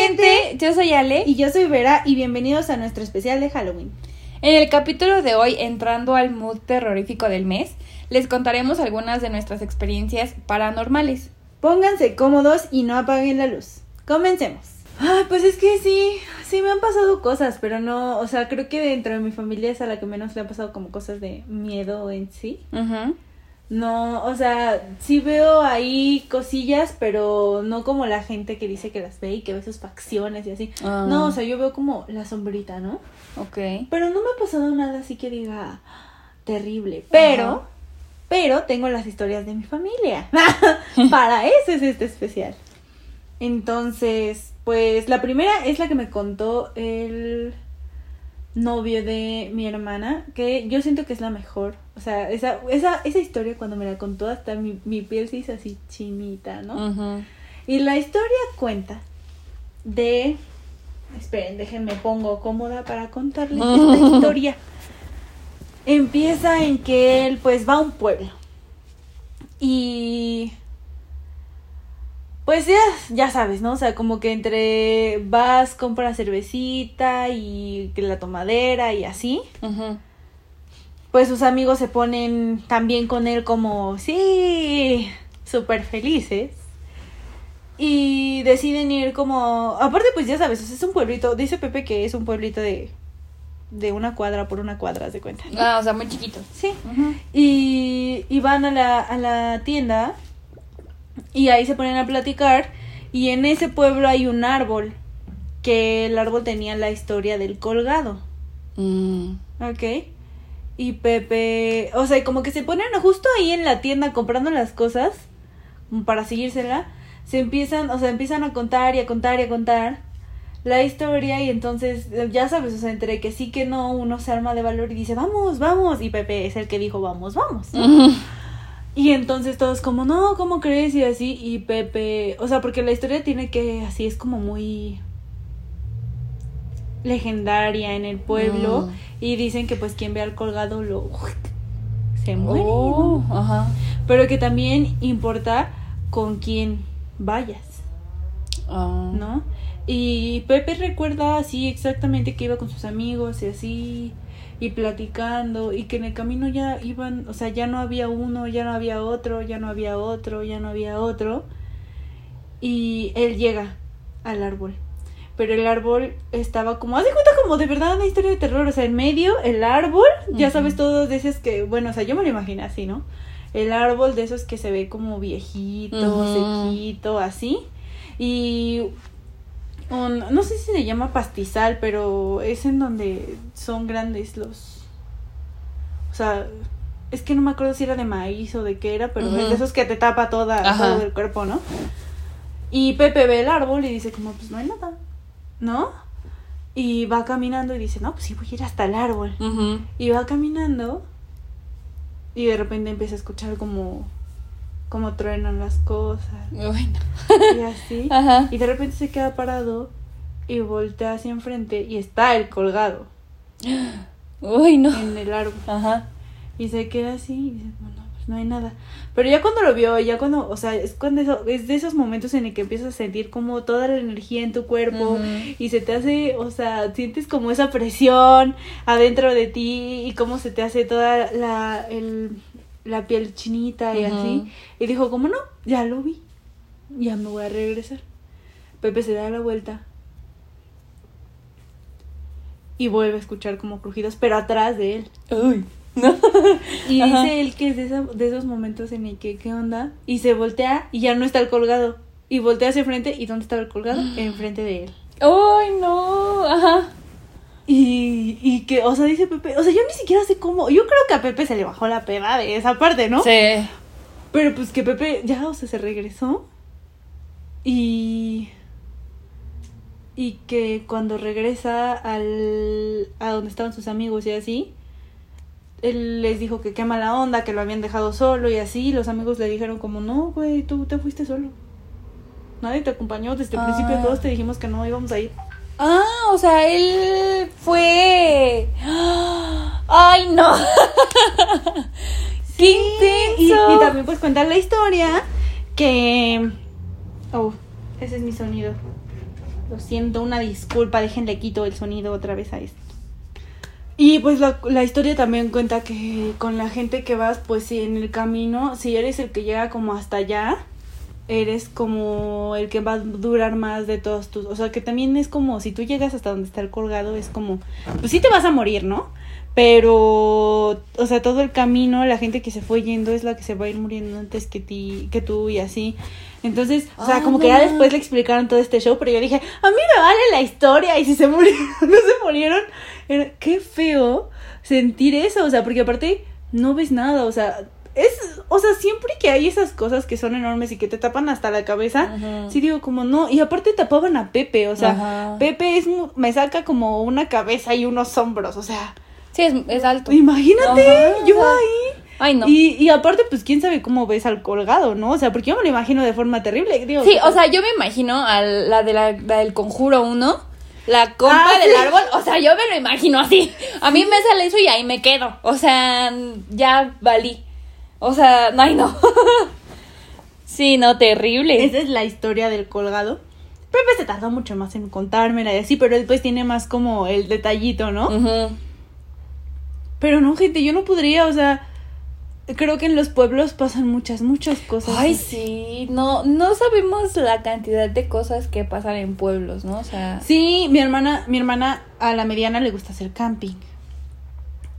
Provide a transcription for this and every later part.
Hola gente, yo soy Ale y yo soy Vera y bienvenidos a nuestro especial de Halloween. En el capítulo de hoy, entrando al mood terrorífico del mes, les contaremos algunas de nuestras experiencias paranormales. Pónganse cómodos y no apaguen la luz. Comencemos. Ay, pues es que sí, sí me han pasado cosas, pero no, o sea, creo que dentro de mi familia es a la que menos le han pasado como cosas de miedo en sí. Ajá. No, o sea, sí veo ahí cosillas, pero no como la gente que dice que las ve y que ve sus facciones y así. Ah. No, o sea, yo veo como la sombrita, ¿no? Ok. Pero no me ha pasado nada así que diga terrible. Pero, pero tengo las historias de mi familia. Para eso es este especial. Entonces, pues la primera es la que me contó el novio de mi hermana, que yo siento que es la mejor. O sea, esa, esa, esa historia cuando me la contó hasta mi, mi piel se hizo así chinita, ¿no? Y la historia cuenta de... Esperen, déjenme pongo cómoda para contarles esta historia. Empieza en que él pues va a un pueblo. Y pues ya, ya sabes, ¿no? O sea, como que entre vas, compras cervecita y la tomadera y así. Pues sus amigos se ponen también con él como, sí, súper felices. Y deciden ir como, aparte pues ya sabes, es un pueblito, dice Pepe que es un pueblito de, de una cuadra por una cuadra, de cuenta. Ah, o sea, muy chiquito. Sí. y, y van a la, a la tienda y ahí se ponen a platicar y en ese pueblo hay un árbol que el árbol tenía la historia del colgado. Mm. Ok. Y Pepe, o sea, como que se ponen justo ahí en la tienda comprando las cosas para seguírsela. Se empiezan, o sea, empiezan a contar y a contar y a contar la historia y entonces ya sabes, o sea, entre que sí que no, uno se arma de valor y dice, vamos, vamos. Y Pepe es el que dijo, vamos, vamos. Y entonces todos como, no, ¿cómo crees? Y así, y Pepe, o sea, porque la historia tiene que, así es como muy legendaria en el pueblo y dicen que pues quien ve al colgado lo se muere. Oh, ajá. Pero que también importa con quién vayas. Ah. ¿No? Y Pepe recuerda así exactamente que iba con sus amigos y así y platicando y que en el camino ya iban, o sea, ya no había uno, ya no había otro, ya no había otro, ya no había otro. Y él llega al árbol. Pero el árbol estaba como, haz de cuenta como de verdad una historia de terror, o sea, en medio el árbol, ya sabes todos de esos que, bueno, o sea, yo me lo imagino así, ¿no? El árbol de esos que se ve como viejito, sequito, así. Y no sé si se llama pastizal, pero es en donde son grandes los... O sea, es que no me acuerdo si era de maíz o de qué era, pero es de esos que te tapa toda, todo el cuerpo, ¿no? Y Pepe ve el árbol y dice como, pues no hay nada, ¿no? Y va caminando y dice, no, pues sí voy a ir hasta el árbol. Y va caminando y de repente empieza a escuchar como como truenan las cosas. Y así. Y de repente se queda parado y voltea hacia enfrente y está el colgado. Uy, no. En el árbol. Ajá. Y se queda así y dice, bueno, pues no hay nada. Pero ya cuando lo vio, ya cuando, o sea, es cuando eso, es de esos momentos en el que empiezas a sentir como toda la energía en tu cuerpo y se te hace, o sea, sientes como esa presión adentro de ti y cómo se te hace toda la, el, la piel chinita y así. Y dijo, como no, ya lo vi, ya me voy a regresar. Pepe se da la vuelta y vuelve a escuchar como crujidos, pero atrás de él. Uy. y dice él que es de, esos momentos en el que, ¿qué onda? Y se voltea y ya no está el colgado. Y voltea hacia frente y ¿dónde estaba el colgado? Enfrente de él. ¡Ay, no! Ajá. Y, y que, o sea, dice Pepe, o sea, yo ni siquiera sé cómo. Yo creo que a Pepe se le bajó la peda de esa parte, ¿no? Sí. Pero pues que Pepe ya, o sea, se regresó. Y. Y que cuando regresa al. a donde estaban sus amigos y así. Él les dijo que qué mala onda, que lo habían dejado solo y así. los amigos le dijeron como, no, güey, tú te fuiste solo. Nadie te acompañó. Desde el principio ah. todos te dijimos que no íbamos a ir. Ah, o sea, él fue. ¡Ay, no! ¡Qué intenso! Y, también pues cuentar la historia que. Oh, ese es mi sonido. Lo siento, una disculpa, déjenle quito el sonido otra vez a esto. Y pues la, la, historia también cuenta que con la gente que vas, pues si en el camino, si eres el que llega como hasta allá, eres como el que va a durar más de todos tus, o sea, que también es como si tú llegas hasta donde está el colgado, es como, pues sí te vas a morir, ¿no? Pero, o sea, todo el camino, la gente que se fue yendo es la que se va a ir muriendo antes que ti, que tú y así. Entonces, o sea, ah, como que ya después le explicaron todo este show, pero yo dije, a mí me vale la historia y si se murieron, no se murieron, era, qué feo sentir eso, o sea, porque aparte no ves nada, o sea, o sea, siempre que hay esas cosas que son enormes y que te tapan hasta la cabeza, sí digo como no, y aparte tapaban a Pepe, o sea, Pepe es me saca como una cabeza y unos hombros, o sea, sí es, es alto. Imagínate, yo ahí. Ay, no. Y, y aparte, pues quién sabe cómo ves al colgado, ¿no? O sea, porque yo me lo imagino de forma terrible. Digo, sí, o sea, yo me imagino a la de la, del conjuro 1 la compa ah, del árbol, o sea, yo me lo imagino así. A mí me sale eso y ahí me quedo. O sea, ya valí. O sea, no, ay, no. sí, no, terrible. Esa es la historia del colgado. Pepe se tardó mucho más en contármela y así, pero después tiene más como el detallito, ¿no? Pero no, gente, yo no podría, o sea, creo que en los pueblos pasan muchas, muchas cosas. Ay, sí, no, no sabemos la cantidad de cosas que pasan en pueblos, ¿no? O sea. Sí, mi hermana, mi hermana a la mediana le gusta hacer camping.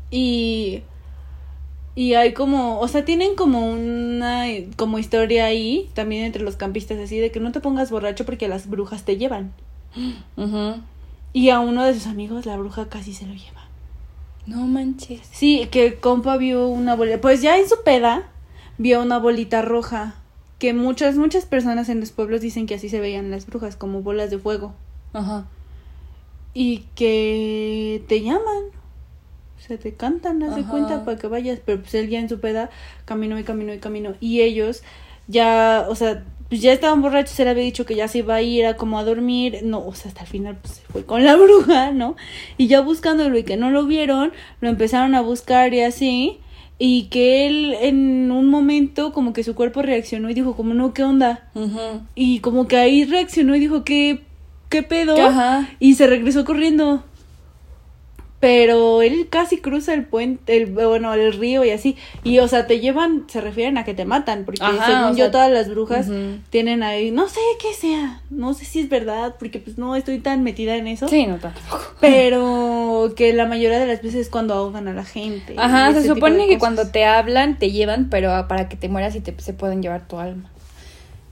Y y hay como, o sea, tienen como una como historia ahí, también entre los campistas, así de que no te pongas borracho porque las brujas te llevan. Y a uno de sus amigos la bruja casi se lo lleva. No manches. Sí, que compa vio una bolita, pues ya en su peda vio una bolita roja, que muchas, muchas personas en los pueblos dicen que así se veían las brujas, como bolas de fuego. Ajá. Y que te llaman se te cantan, haz de cuenta para que vayas, pero pues él ya en su peda caminó y caminó y caminó y ellos ya, o sea, pues ya estaban borrachos, él había dicho que ya se iba a ir a como a dormir, no, o sea, hasta el final pues se fue con la bruja, ¿no? Y ya buscándolo y que no lo vieron, lo empezaron a buscar y así, y que él en un momento como que su cuerpo reaccionó y dijo como no, ¿qué onda? Y como que ahí reaccionó y dijo, ¿qué, qué pedo? Y se regresó corriendo pero él casi cruza el puente, el, bueno, el río y así. Y, o sea, te llevan, se refieren a que te matan, porque según yo todas las brujas tienen ahí, no sé qué sea, no sé si es verdad, porque pues no estoy tan metida en eso. Sí, no tanto. Pero que la mayoría de las veces es cuando ahogan a la gente. Ajá, se supone que cuando te hablan, te llevan, pero para que te mueras y te, se pueden llevar tu alma.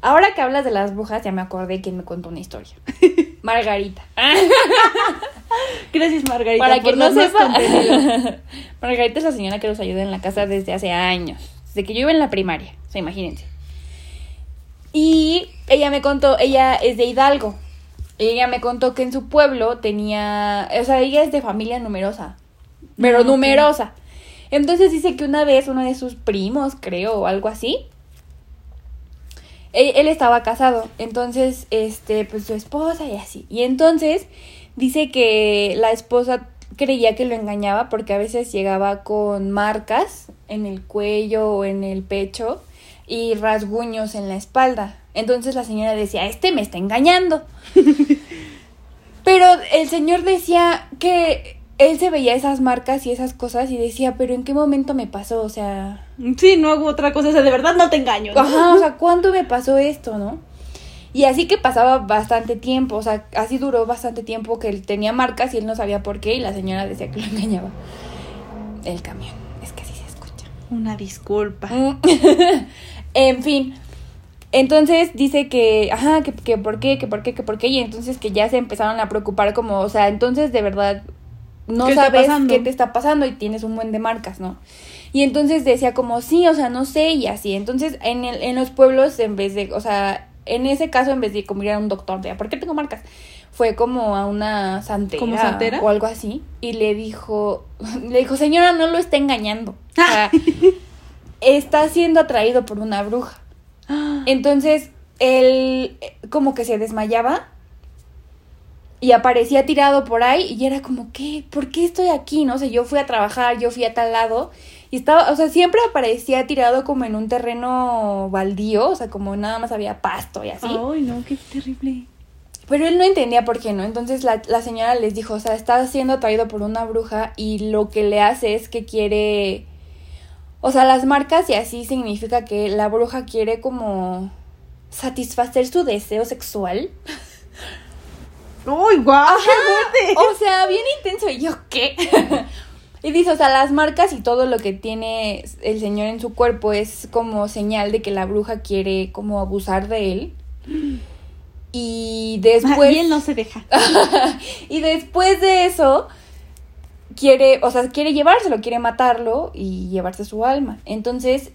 Ahora que hablas de las brujas, ya me acordé quién me contó una historia. Margarita. Gracias, Margarita. Para que no sepa. Margarita es la señora que nos ayuda en la casa desde hace años. Desde que yo iba en la primaria. O sea, imagínense. Y ella me contó, ella es de Hidalgo. Ella me contó que en su pueblo tenía. O sea, ella es de familia numerosa. Pero numerosa. Entonces dice que una vez uno de sus primos, creo, o algo así, él, estaba casado, entonces, este, pues su esposa y así. Y entonces dice que la esposa creía que lo engañaba porque a veces llegaba con marcas en el cuello o en el pecho y rasguños en la espalda. Entonces la señora decía, este me está engañando. Pero el señor decía que él se veía esas marcas y esas cosas y decía, pero ¿en qué momento me pasó? O sea... Sí, no hago otra cosa, o sea, de verdad no te engaño. Ajá, o sea, ¿cuándo me pasó esto, no? Y así que pasaba bastante tiempo, o sea, así duró bastante tiempo que él tenía marcas y él no sabía por qué y la señora decía que lo engañaba. El camión, es Una disculpa. En fin. Entonces dice que, ajá, que, que por qué, que por qué, que por qué, y entonces que ya se empezaron a preocupar como, o sea, entonces de verdad no sabes qué te está pasando y tienes un buen de marcas, ¿no? Y entonces decía como, sí, o sea, no sé, y así. Entonces en, el, en los pueblos, en vez de, o sea, en ese caso, en vez de como ir a un doctor de, ¿por qué tengo marcas? Fue como a una santera, ¿Como santera? o algo así, y le dijo, le dijo, señora, no lo está engañando. O sea, está siendo atraído por una bruja. Entonces, él como que se desmayaba y aparecía tirado por ahí y era como, ¿qué? ¿Por qué estoy aquí? No sé, yo fui a trabajar, yo fui a tal lado y estaba, o sea, siempre aparecía tirado como en un terreno baldío, o sea, como nada más había pasto y así. Ay, no, qué terrible. Pero él no entendía por qué no. Entonces la, la señora les dijo, o sea, está siendo atraído por una bruja y lo que le hace es que quiere o sea, las marcas y así significa que la bruja quiere como satisfacer su deseo sexual. ¡Uy, guau! ¡Qué O sea, bien intenso. ¿Y yo qué? y dice, o sea, las marcas y todo lo que tiene el señor en su cuerpo es como señal de que la bruja quiere como abusar de él. Y después... Y él no se deja. y después de eso quiere, o sea, quiere llevárselo, quiere matarlo y llevarse su alma. Entonces,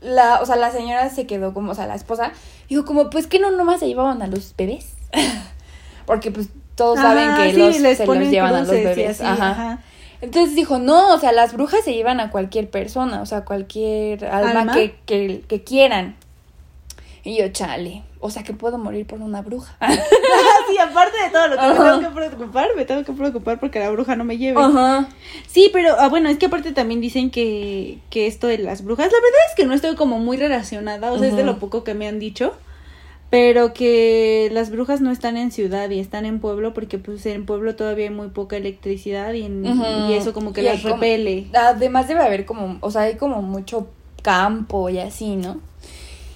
la, o sea, la señora se quedó como, o sea, la esposa, dijo como, pues que no nomás se llevaban a los bebés. Porque pues todos saben que los, se los llevan a los bebés. ajá. Entonces dijo, no, o sea, las brujas se llevan a cualquier persona, o sea, cualquier alma, Que, que, que quieran. Y yo, chale, o sea que puedo morir por una bruja. sí, aparte de todo lo que me tengo que preocupar, me tengo que preocupar porque la bruja no me lleve. Ajá. Sí, pero ah, bueno, es que aparte también dicen que, que esto de las brujas, la verdad es que no estoy como muy relacionada, o sea, es de lo poco que me han dicho. Pero que las brujas no están en ciudad y están en pueblo porque pues en pueblo todavía hay muy poca electricidad y, y eso como que las repele. además debe haber como, o sea, hay como mucho campo y así, ¿no?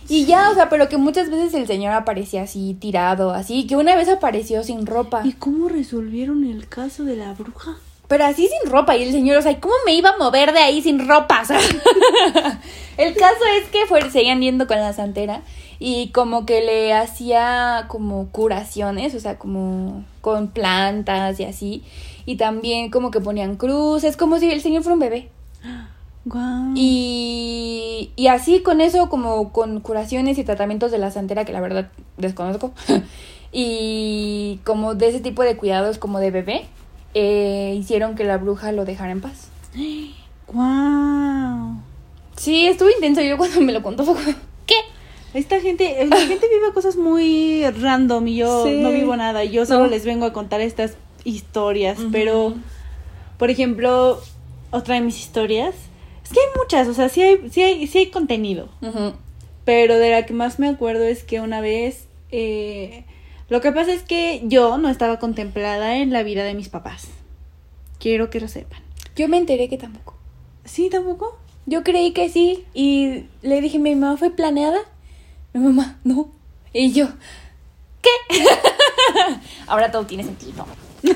Y ya, o sea, pero que muchas veces el señor aparecía así, tirado, así, que una vez apareció sin ropa. ¿Y cómo resolvieron el caso de la bruja? Pero así sin ropa, y el señor, o sea, ¿cómo me iba a mover de ahí sin ropa? el caso es que fue, seguían yendo con la santera y como que le hacía como curaciones, o sea, como con plantas y así. Y también como que ponían cruces, como si el señor fuera un bebé. Y, y así con eso, como con curaciones y tratamientos de la santera, que la verdad desconozco, y como de ese tipo de cuidados como de bebé, eh, hicieron que la bruja lo dejara en paz. ¡Wow! Sí, estuvo intenso. Yo cuando me lo contó fue. Esta gente, la gente vive cosas muy random y yo no vivo nada. Yo solo les vengo a contar estas historias, pero, por ejemplo, otra de mis historias que hay muchas, o sea, sí hay, sí hay, sí hay contenido. Pero de la que más me acuerdo es que una vez. Eh, lo que pasa es que yo no estaba contemplada en la vida de mis papás. Quiero que lo sepan. Yo me enteré que tampoco. ¿Sí, tampoco? Yo creí que sí. Y le dije, ¿mi mamá fue planeada? Mi mamá, no. Y yo, ¿qué? Ahora todo tiene sentido.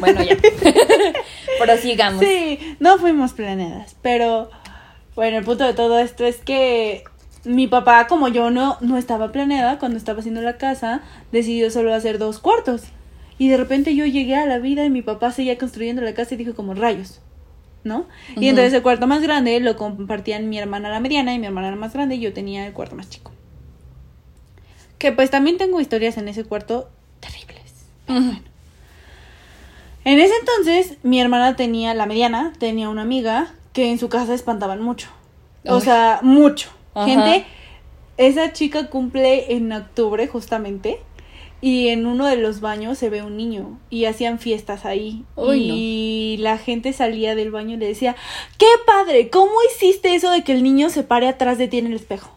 Bueno, ya. pero sigamos. Sí, no fuimos planeadas, pero bueno, el punto de todo esto es que mi papá, como yo no, no estaba planeada cuando estaba haciendo la casa, decidió solo hacer dos cuartos. Y de repente yo llegué a la vida y mi papá seguía construyendo la casa y dijo como rayos, ¿no? Y entonces el cuarto más grande lo compartían mi hermana la mediana y mi hermana la más grande y yo tenía el cuarto más chico. Que pues también tengo historias en ese cuarto terribles. bueno. En ese entonces mi hermana tenía, la mediana, tenía una amiga que en su casa espantaban mucho. O sea, mucho. Gente, esa chica cumple en octubre justamente y en uno de los baños se ve un niño y hacían fiestas ahí y la gente salía del baño y le decía, "Qué padre, ¿cómo hiciste eso de que el niño se pare atrás de ti en el espejo?"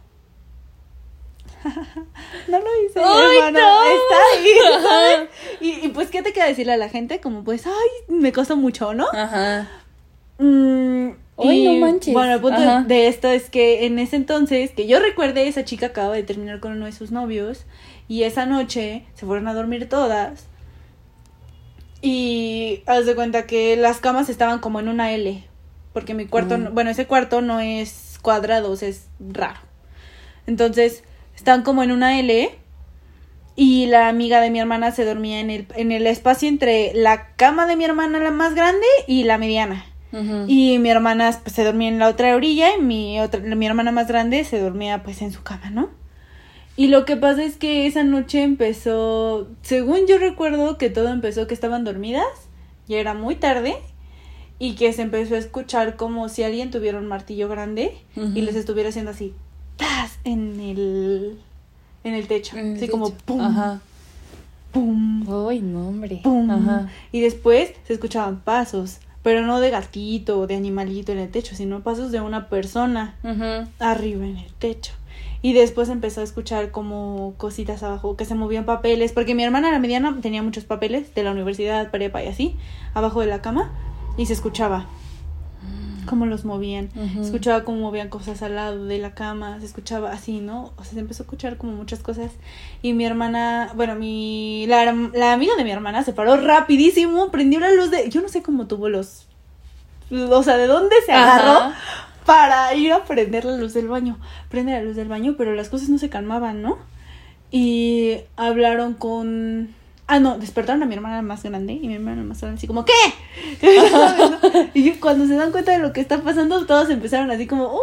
no lo hice, hermano. Está ahí, Y, y, pues, ¿qué te queda decirle a la gente? Como, pues, ay, me costó mucho, ¿no? Ajá. Mm, no manches. Bueno, el punto de esto es que en ese entonces, que yo recuerde, esa chica acaba de terminar con uno de sus novios y esa noche se fueron a dormir todas. Y haz de cuenta que las camas estaban como en una L. Porque mi cuarto, mm. bueno, ese cuarto no es cuadrados, es raro. Entonces, están como en una L y la amiga de mi hermana se dormía en el, en el espacio entre la cama de mi hermana la más grande y la mediana. Y mi hermana pues, se dormía en la otra orilla y mi, otra, mi hermana más grande se dormía pues en su cama, ¿no? Y lo que pasa es que esa noche empezó, según yo recuerdo que todo empezó que estaban dormidas, ya era muy tarde, y que se empezó a escuchar como si alguien tuviera un martillo grande y les estuviera haciendo así, ¡tas! en el, en el techo, así como ¡pum! Ajá. ¡pum! ¡Ay, no, hombre! ¡pum! Ajá. Y después se escuchaban pasos pero no de gatito o de animalito en el techo, sino pasos de una persona arriba en el techo. Y después empezó a escuchar como cositas abajo, que se movían papeles, porque mi hermana la mediana tenía muchos papeles de la universidad, prepa y así, abajo de la cama, y se escuchaba cómo los movían, se escuchaba cómo movían cosas al lado de la cama, se escuchaba así, ¿no? O sea, se empezó a escuchar como muchas cosas. Y mi hermana, bueno, mi, la, la amiga de mi hermana se paró rapidísimo, prendió la luz de, yo no sé cómo tuvo los, o sea, de dónde se agarró. Para ir a prender la luz del baño. Prende la luz del baño, pero las cosas no se calmaban, ¿no? Y hablaron con Ah, no, despertaron a mi hermana más grande y mi hermana más grande así como, ¿qué? y cuando se dan cuenta de lo que está pasando, todos empezaron así como, ¡Uy,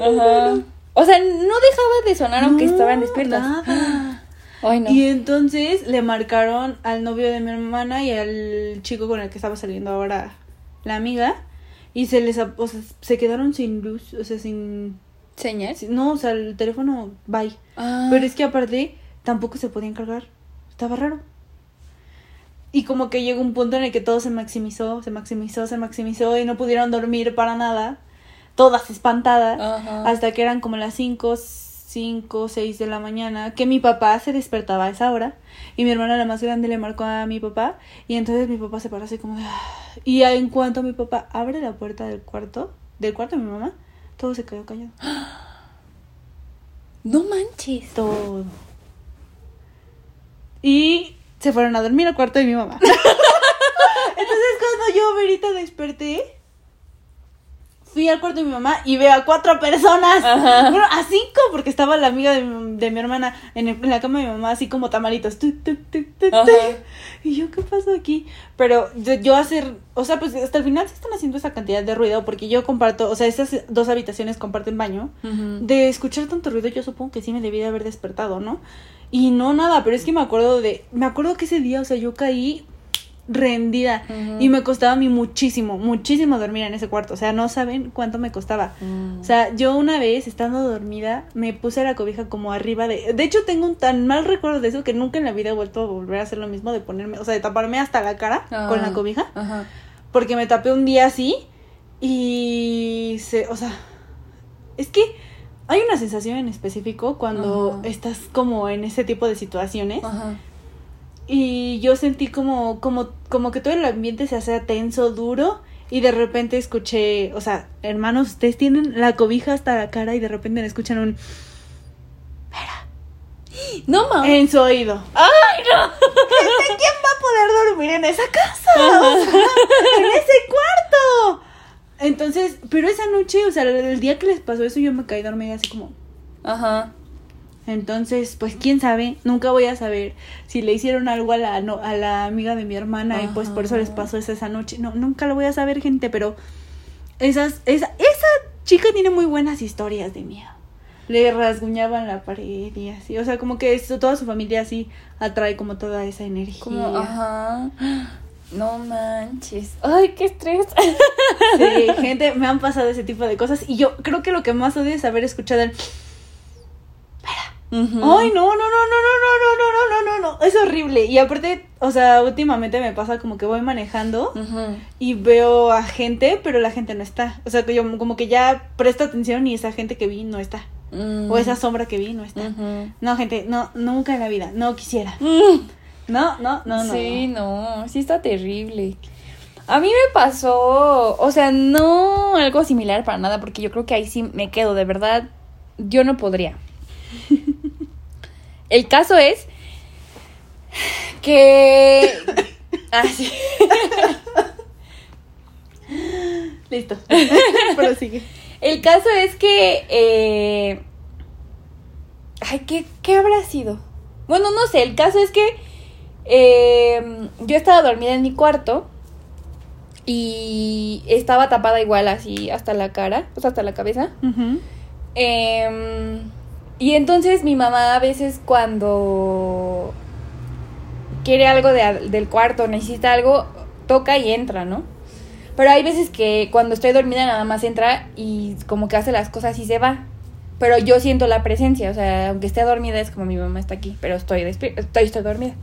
no, no, no! O sea, no dejaba de sonar aunque estaban despiertas. Nada. Ay, no. Y entonces le marcaron al novio de mi hermana y al chico con el que estaba saliendo ahora la amiga. Y se les, o sea, se quedaron sin luz, o sea, sin... ¿Señas? No, o sea, el teléfono, bye. Ah. Pero es que aparte, tampoco se podían cargar. Estaba raro. Y como que llegó un punto en el que todo se maximizó, se maximizó, se maximizó y no pudieron dormir para nada, todas espantadas, hasta que eran como las 5, 5, 6 de la mañana, que mi papá se despertaba a esa hora y mi hermana la más grande le marcó a mi papá y entonces mi papá se paró así como de... Ah". Y en cuanto mi papá abre la puerta del cuarto, del cuarto de mi mamá, todo se quedó callado. No manches. Todo. Y se fueron a dormir al cuarto de mi mamá. Entonces cuando yo ahorita desperté, fui al cuarto de mi mamá y veo a cuatro personas. Bueno, a cinco, porque estaba la amiga de mi, hermana en, la cama de mi mamá, así como tamalitos. y yo, ¿qué pasó aquí? Pero yo, hacer, o sea, pues hasta el final se están haciendo esa cantidad de ruido, porque yo comparto, o sea, estas dos habitaciones comparten baño. De escuchar tanto ruido, yo supongo que sí me debí de haber despertado, ¿no? Y no nada, pero es que me acuerdo de, me acuerdo que ese día, o sea, yo caí rendida y me costaba a mí muchísimo, muchísimo dormir en ese cuarto, o sea, no saben cuánto me costaba. Mm. O sea, yo una vez estando dormida me puse la cobija como arriba de, de hecho tengo un tan mal recuerdo de eso que nunca en la vida he vuelto a volver a hacer lo mismo de ponerme, o sea, de taparme hasta la cara con la cobija, porque me tapé un día así y se, o sea, es que hay una sensación en específico cuando estás como en ese tipo de situaciones. Y yo sentí como, como, como que todo el ambiente se hacía tenso, duro. Y de repente escuché, o sea, hermanos, ustedes tienen la cobija hasta la cara y de repente me escuchan un... Espera. No mames. En su oído. ¡Ay, no! ¿Quién va a poder dormir en esa casa? en ese cuarto. Entonces, pero esa noche, o sea, el día que les pasó eso, yo me caí dormida así como. Ajá. Entonces, pues quién sabe, nunca voy a saber si le hicieron algo a la, a la amiga de mi hermana y pues por eso les pasó eso esa noche. No, nunca lo voy a saber, gente, pero esas, esa, esa chica tiene muy buenas historias de miedo. Le rasguñaban la pared y así, o sea, como que eso, toda su familia así atrae como toda esa energía. Como, ajá. No manches. Ay, qué estrés. Sí, gente, me han pasado ese tipo de cosas. Y yo creo que lo que más odio es haber escuchado el. Ay, no, no, no, no, no, no, no, no, no, no, no, no. Es horrible. Y aparte, o sea, últimamente me pasa como que voy manejando y veo a gente, pero la gente no está. O sea, que yo como que ya presto atención y esa gente que vi no está. O esa sombra que vi no está. No, gente, no, nunca en la vida. No quisiera. No, no, no, no. Sí, no, sí está terrible. A mí me pasó, o sea, no algo similar para nada, porque yo creo que ahí sí me quedo, de verdad, yo no podría. El caso es que... Ah, sí. Listo. Pero sigue. El caso es que. Eh... Ay, ¿qué, ¿qué habrá sido? Bueno, no sé, el caso es que. Eh, yo estaba dormida en mi cuarto. Y estaba tapada igual así hasta la cara, o sea, hasta la cabeza. eh, y entonces mi mamá a veces cuando quiere algo de, del cuarto, necesita algo, toca y entra, ¿no? Pero hay veces que cuando estoy dormida nada más entra y como que hace las cosas y se va. Pero yo siento la presencia, o sea, aunque esté dormida es como mi mamá está aquí, pero estoy estoy, estoy dormida.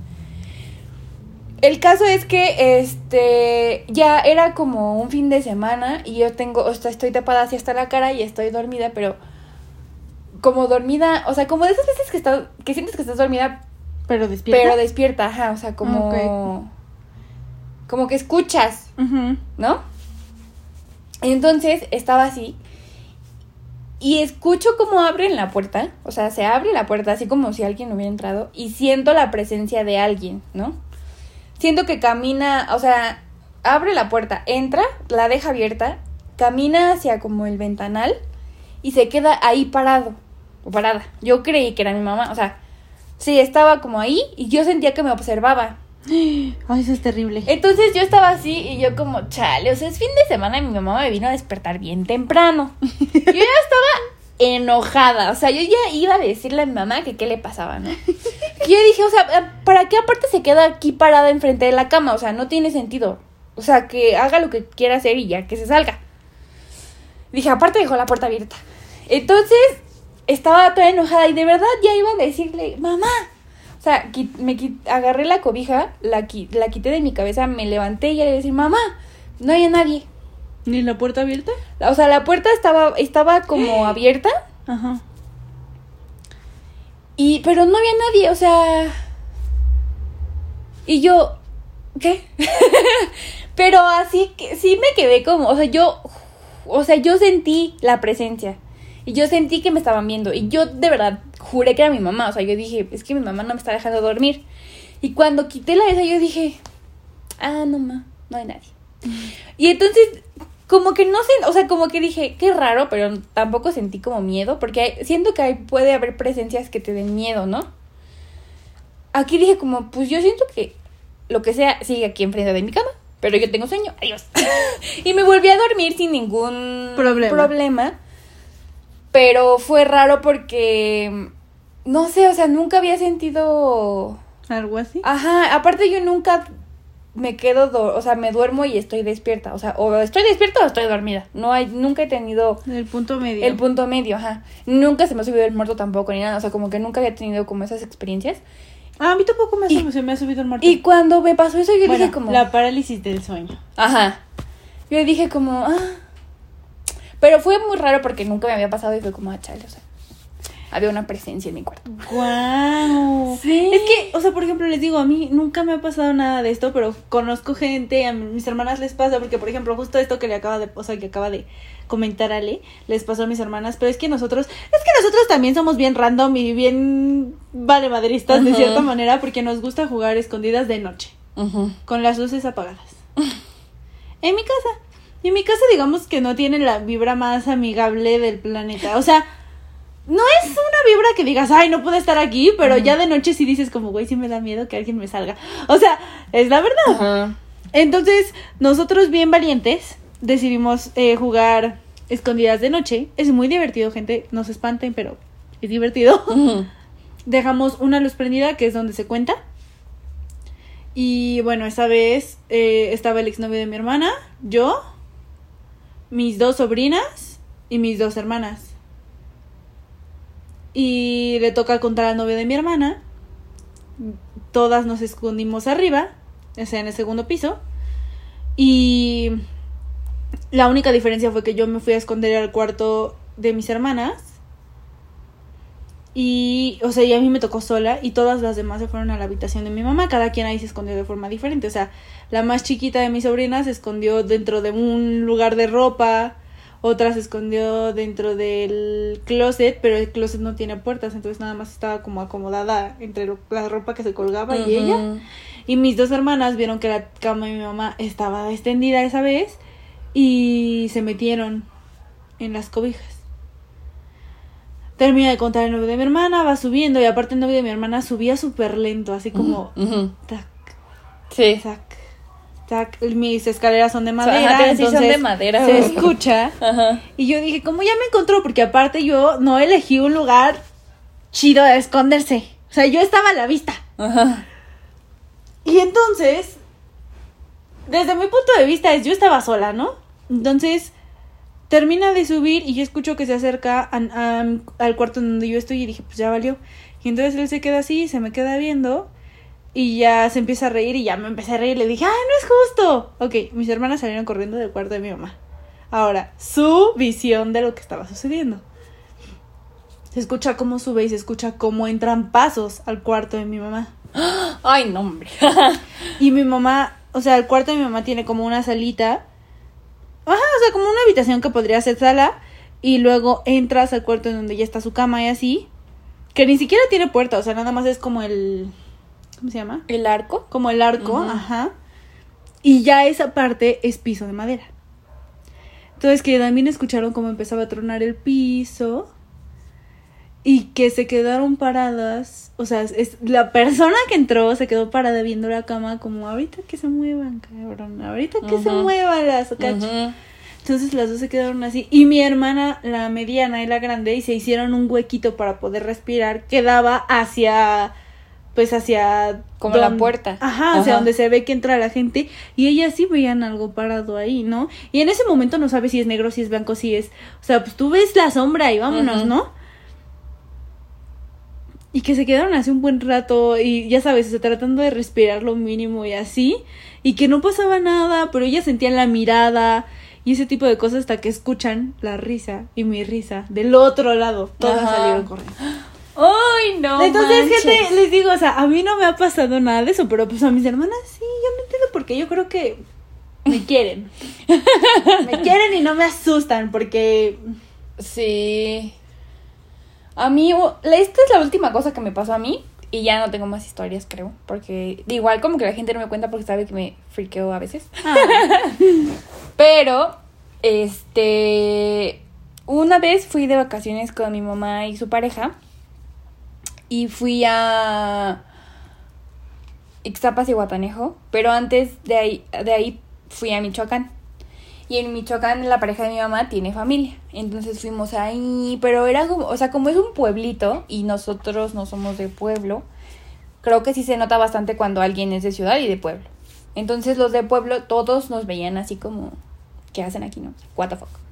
El caso es que este ya era como un fin de semana y yo tengo, o sea, estoy tapada así hasta la cara y estoy dormida, pero como dormida, o sea, como de esas veces que estás, que sientes que estás dormida, pero despierta. Pero despierta, ajá, o sea, como como que escuchas, ¿no? Entonces estaba así y escucho como abren la puerta, o sea, se abre la puerta así como si alguien hubiera entrado y siento la presencia de alguien, ¿no? Siento que camina, o sea, abre la puerta, entra, la deja abierta, camina hacia como el ventanal y se queda ahí parado o parada. Yo creí que era mi mamá, o sea, sí, estaba como ahí y yo sentía que me observaba. Ay, eso es terrible. Entonces yo estaba así y yo como, chale, o sea, es fin de semana y mi mamá me vino a despertar bien temprano. yo ya estaba enojada, o sea, yo ya iba a decirle a mi mamá que qué le pasaba, ¿no? Yo dije, o sea, ¿para qué aparte se queda aquí parada enfrente de la cama? O sea, no tiene sentido. O sea, que haga lo que quiera hacer y ya que se salga. Dije, aparte dejó la puerta abierta. Entonces, estaba toda enojada y de verdad ya iba a decirle, mamá. O sea, me agarré la cobija, la, la quité de mi cabeza, me levanté y le dije, mamá, no hay nadie. ¿Ni la puerta abierta? O sea, la puerta estaba, estaba como abierta. Ajá. Y, pero no había nadie, o sea. Y yo, ¿qué? pero así que sí me quedé como, o sea, yo, o sea, yo sentí la presencia. Y yo sentí que me estaban viendo. Y yo de verdad juré que era mi mamá. O sea, yo dije, es que mi mamá no me está dejando dormir. Y cuando quité la esa, yo dije, ah, no, ma, no hay nadie. Y entonces, como que no sé, o sea, como que dije, qué raro, pero tampoco sentí como miedo, porque siento que puede haber presencias que te den miedo, ¿no? Aquí dije como, pues yo siento que lo que sea sigue aquí enfrente de mi cama, pero yo tengo sueño, adiós. y me volví a dormir sin ningún problema. Pero fue raro porque, no sé, o sea, nunca había sentido... ¿Algo así? Ajá, aparte yo nunca me quedo, o sea, me duermo y estoy despierta, o sea, o estoy despierta o estoy dormida. No hay, nunca he tenido el punto medio. El punto medio, ajá. Nunca se me ha subido el muerto tampoco ni nada, o sea, como que nunca había tenido como esas experiencias. Ah, a mí tampoco me, se me ha subido el muerto. Y cuando me pasó eso yo dije como la parálisis del sueño. Ajá. Yo dije como, ah, pero fue muy raro porque nunca me había pasado y fue como, ah, chale, o sea, había una presencia en mi cuarto. ¡Guau! Sí. Es que, o sea, por ejemplo, les digo, a mí nunca me ha pasado nada de esto, pero conozco gente, a mis hermanas les pasa, porque, por ejemplo, justo esto que le acaba de, o sea, que acaba de comentar Ale, les pasó a mis hermanas, pero es que nosotros, es que nosotros también somos bien random y bien vale madristas de cierta manera, porque nos gusta jugar escondidas de noche, con las luces apagadas. en mi casa. Y mi casa, digamos que no tiene la vibra más amigable del planeta. O sea, no es una vibra que digas, ay, no puedo estar aquí, pero ya de noche sí dices como, güey, sí me da miedo que alguien me salga. O sea, es la verdad. Entonces, nosotros bien valientes decidimos eh, jugar escondidas de noche. Es muy divertido, gente. No se espanten, pero es divertido. Dejamos una luz prendida, que es donde se cuenta. Y bueno, esa vez eh, estaba el exnovio de mi hermana, yo, mis dos sobrinas y mis dos hermanas. Y le toca contar al novio de mi hermana. Todas nos escondimos arriba, o sea, en el segundo piso. Y la única diferencia fue que yo me fui a esconder al cuarto de mis hermanas. Y, o sea, y a mí me tocó sola y todas las demás se fueron a la habitación de mi mamá. Cada quien ahí se escondió de forma diferente. O sea, la más chiquita de mis sobrinas se escondió dentro de un lugar de ropa, otra se escondió dentro del closet, pero el closet no tiene puertas, entonces nada más estaba como acomodada entre la ropa que se colgaba y ella. Y mis dos hermanas vieron que la cama de mi mamá estaba extendida esa vez y se metieron en las cobijas. Termina de contar el novio de mi hermana, va subiendo y aparte el novio de mi hermana subía súper lento, así como... Tac, sí. Tac, tac. Mis escaleras son de madera, entonces son de madera, se escucha. Y yo dije, como ya me encontró, porque aparte yo no elegí un lugar chido de esconderse. O sea, yo estaba a la vista. Ajá. Y entonces, desde mi punto de vista es, yo estaba sola, ¿no? Entonces, termina de subir y yo escucho que se acerca al cuarto donde yo estoy y dije, pues ya valió. Y entonces él se queda así, se me queda viendo y ya se empieza a reír y ya me empecé a reír le dije, ¡ay, no es justo! Ok, mis hermanas salieron corriendo del cuarto de mi mamá. Ahora, su visión de lo que estaba sucediendo. Se escucha cómo sube y se escucha cómo entran pasos al cuarto de mi mamá. Ay, no, hombre. y mi mamá, o sea, el cuarto de mi mamá tiene como una salita. Ajá, o sea, como una habitación que podría ser sala. Y luego entras al cuarto en donde ya está su cama y así. Que ni siquiera tiene puerta, o sea, nada más es como el. ¿Cómo se llama? El arco. Como el arco, ajá. Y ya esa parte es piso de madera. Entonces que también escucharon cómo empezaba a tronar el piso y que se quedaron paradas, o sea, es, la persona que entró se quedó parada viendo la cama como ahorita que se muevan, cabrón, ahorita que se muevan las cachas. Entonces las dos se quedaron así y mi hermana, la mediana y la grande, y se hicieron un huequito para poder respirar que daba hacia pues hacia como la puerta. Ajá, hacia donde se ve que entra la gente y ellas sí veían algo parado ahí, ¿no? Y en ese momento no sabes si es negro, si es blanco, si es, o sea, pues tú ves la sombra y vámonos, ¿no? y que se quedaron así un buen rato y ya sabes, o tratando de respirar lo mínimo y así, y que no pasaba nada, pero ellas sentían la mirada y ese tipo de cosas hasta que escuchan la risa y mi risa del otro lado. Todas salieron corriendo. ¡Ay, no! Entonces, gente, les digo, o sea, a mí no me ha pasado nada de eso, pero pues a mis hermanas sí, yo no entiendo por qué. Yo creo que me quieren. me quieren y no me asustan porque... Sí. A mí, esta es la última cosa que me pasó a mí. Y ya no tengo más historias, creo. Porque igual como que la gente no me cuenta porque sabe que me friqueo a veces. Ah. Pero, este... Una vez fui de vacaciones con mi mamá y su pareja. Y fui a... Ixtapas y Guatanejo. Pero antes de ahí, de ahí fui a Michoacán. Y en Michoacán la pareja de mi mamá tiene familia. Entonces fuimos ahí, pero era como, o sea, como es un pueblito y nosotros no somos de pueblo, creo que sí se nota bastante cuando alguien es de ciudad y de pueblo. Entonces los de pueblo todos nos veían así como, ¿qué hacen aquí, no? What the fuck.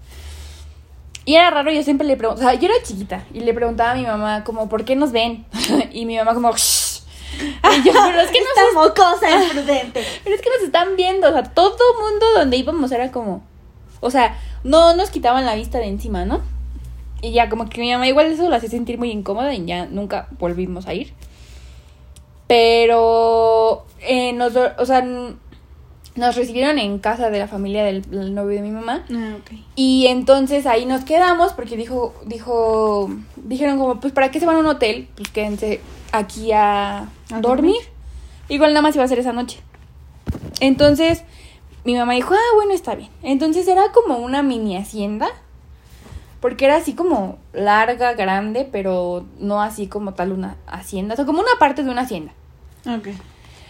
Y era raro, yo siempre le preguntaba, o sea, yo era chiquita y le preguntaba a mi mamá como, ¿por qué nos ven? y mi mamá como, Shh. Y yo, pero es que nos mocosa imprudente. Pero es que nos están viendo, o sea, todo mundo donde íbamos era como, o sea, no nos quitaban la vista de encima, ¿no? Y ya como que mi mamá igual eso lo hacía sentir muy incómoda y ya nunca volvimos a ir. Pero eh, nos, o sea, nos recibieron en casa de la familia del, novio de mi mamá. Ah, y entonces ahí nos quedamos porque dijo, dijo, dijeron como, pues para qué se van a un hotel, pues quédense aquí a, dormir? Igual nada más iba a ser esa noche. Entonces, mi mamá dijo, ah, bueno, está bien. Entonces era como una mini hacienda. Porque era así como larga, grande, pero no así como tal una hacienda. O sea, como una parte de una hacienda. Ok.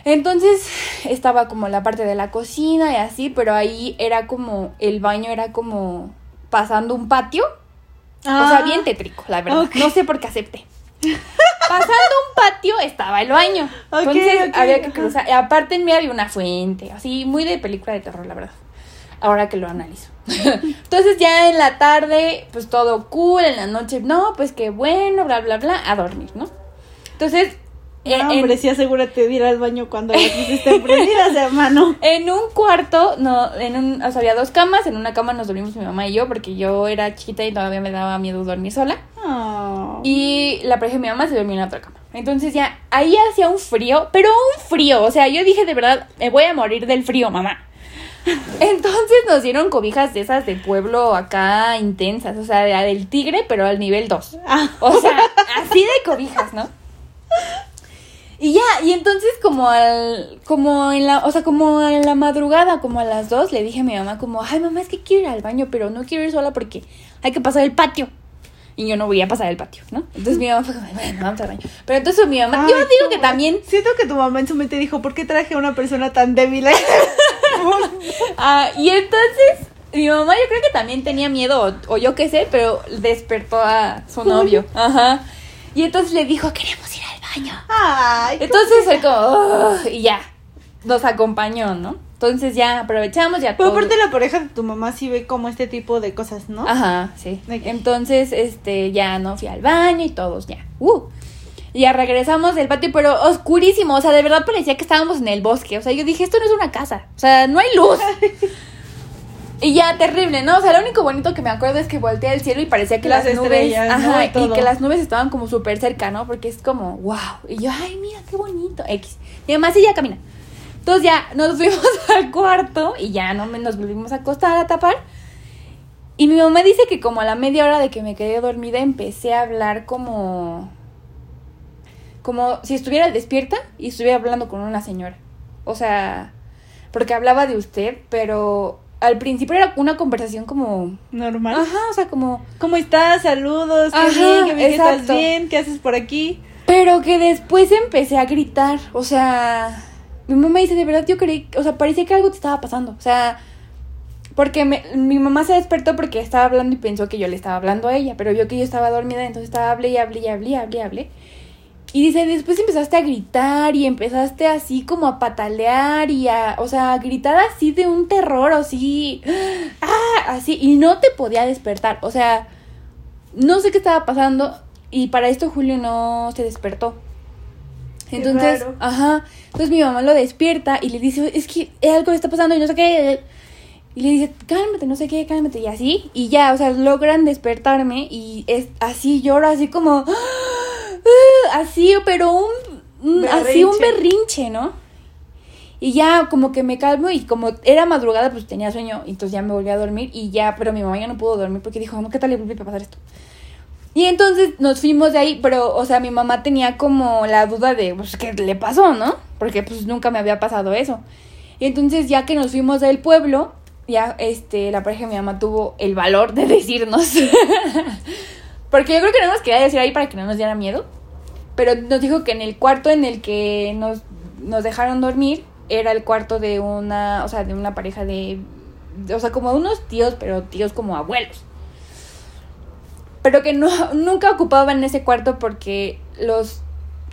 Entonces estaba como la parte de la cocina y así, pero ahí era como, el baño era como pasando un patio. o sea, ah. bien tétrico, la verdad. No sé por qué acepté. Pasando un patio estaba el baño. Entonces había que cruzar. Aparte en mí había una fuente, así muy de película de terror, la verdad. Ahora que lo analizo. Entonces ya en la tarde, pues todo cool, en la noche, no, pues qué bueno, bla, bla, bla, a dormir, ¿no? Entonces no, eh, hombre, sí asegúrate de ir al baño cuando las luces estén prendidas, hermano. En un cuarto, no, en un, o sea, había dos camas, en una cama nos dormimos mi mamá y yo, porque yo era chiquita y todavía me daba miedo dormir sola. Oh. Y la pareja de mi mamá se dormía en la otra cama. Entonces ya, ahí hacía un frío, pero un frío, o sea, yo dije de verdad, me voy a morir del frío, mamá. Entonces nos dieron cobijas de esas de pueblo acá intensas, o sea, de, del tigre, pero al nivel 2. Ah. O sea, así de cobijas, ¿no? Y ya, y entonces como al, como en la, o sea, como en la madrugada, como a las dos, le dije a mi mamá como, ay mamá, es que quiero ir al baño, pero no quiero ir sola porque hay que pasar el patio. Y yo no voy a pasar el patio, ¿no? Entonces mi mamá fue como, bueno, vamos al baño. Pero entonces mi mamá, yo digo que también... Siento que tu mamá en su mente dijo, ¿por qué traje a una persona tan débil? ah, y entonces mi mamá yo creo que también tenía miedo, o, yo qué sé, pero despertó a su novio. Ajá. Y entonces le dijo, queremos ir al Ay, entonces fue como, y ya, nos acompañó, ¿no? Entonces ya aprovechamos ya Pero aparte la pareja de tu mamá sí ve como este tipo de cosas, ¿no? Ajá, sí. Entonces, este, ya no fui al baño y todos ya. Uh. Ya regresamos del patio, pero oscurísimo. O sea, de verdad parecía que estábamos en el bosque. O sea, yo dije, esto no es una casa. O sea, no hay luz. y ya, terrible, ¿no? O sea, lo único bonito que me acuerdo es que volteé al cielo y parecía que las, nubes. Ajá, y que las nubes estaban como súper cerca, ¿no? Porque es como, wow. Y yo, ay, mira, qué bonito. X. Y además, ella camina. Entonces ya nos fuimos al cuarto y ya no nos volvimos a acostar a tapar. Y mi mamá dice que como a la media hora de que me quedé dormida empecé a hablar como como si estuviera despierta y estuviera hablando con una señora. O sea, porque hablaba de usted, pero al principio era una conversación como normal. Ajá, o sea, como ¿cómo estás? Saludos, qué bien, qué bien estás bien, ¿qué haces por aquí? Pero que después empecé a gritar, o sea, mi mamá dice, de verdad yo creí, o sea, parecía que algo te estaba pasando. O sea, porque mi mamá se despertó porque estaba hablando y pensó que yo le estaba hablando a ella, pero vio que yo estaba dormida, entonces estaba hablé y hablé y hablé y hablé y hablé. Y dice, después empezaste a gritar y empezaste así como a patalear y a, o sea, a gritar así de un terror, así, ah, así, y no te podía despertar. O sea, no sé qué estaba pasando y para esto Julio no se despertó. Entonces, ajá. Entonces mi mamá lo despierta y le dice, es que algo está pasando y no sé qué. Y le dice, cálmate, no sé qué, cálmate. Y así. Y ya, o sea, logran despertarme y es así lloro, así como. Así, pero un. así un berrinche, ¿no? Y ya como que me calmo y como era madrugada, pues tenía sueño. Entonces ya me volví a dormir y ya, pero mi mamá ya no pudo dormir porque dijo, ¿qué tal le vuelve a pasar esto? Y entonces nos fuimos de ahí, pero, o sea, mi mamá tenía como la duda de, pues, ¿qué le pasó, no? Porque, pues, nunca me había pasado eso. Y entonces, ya que nos fuimos del pueblo, ya, este, la pareja de mi mamá tuvo el valor de decirnos. Porque yo creo que no nos quería decir ahí para que no nos diera miedo. Pero nos dijo que en el cuarto en el que nos, nos dejaron dormir era el cuarto de una, o sea, de una pareja de, o sea, como unos tíos, pero tíos como abuelos pero que no, nunca ocupaban ese cuarto porque los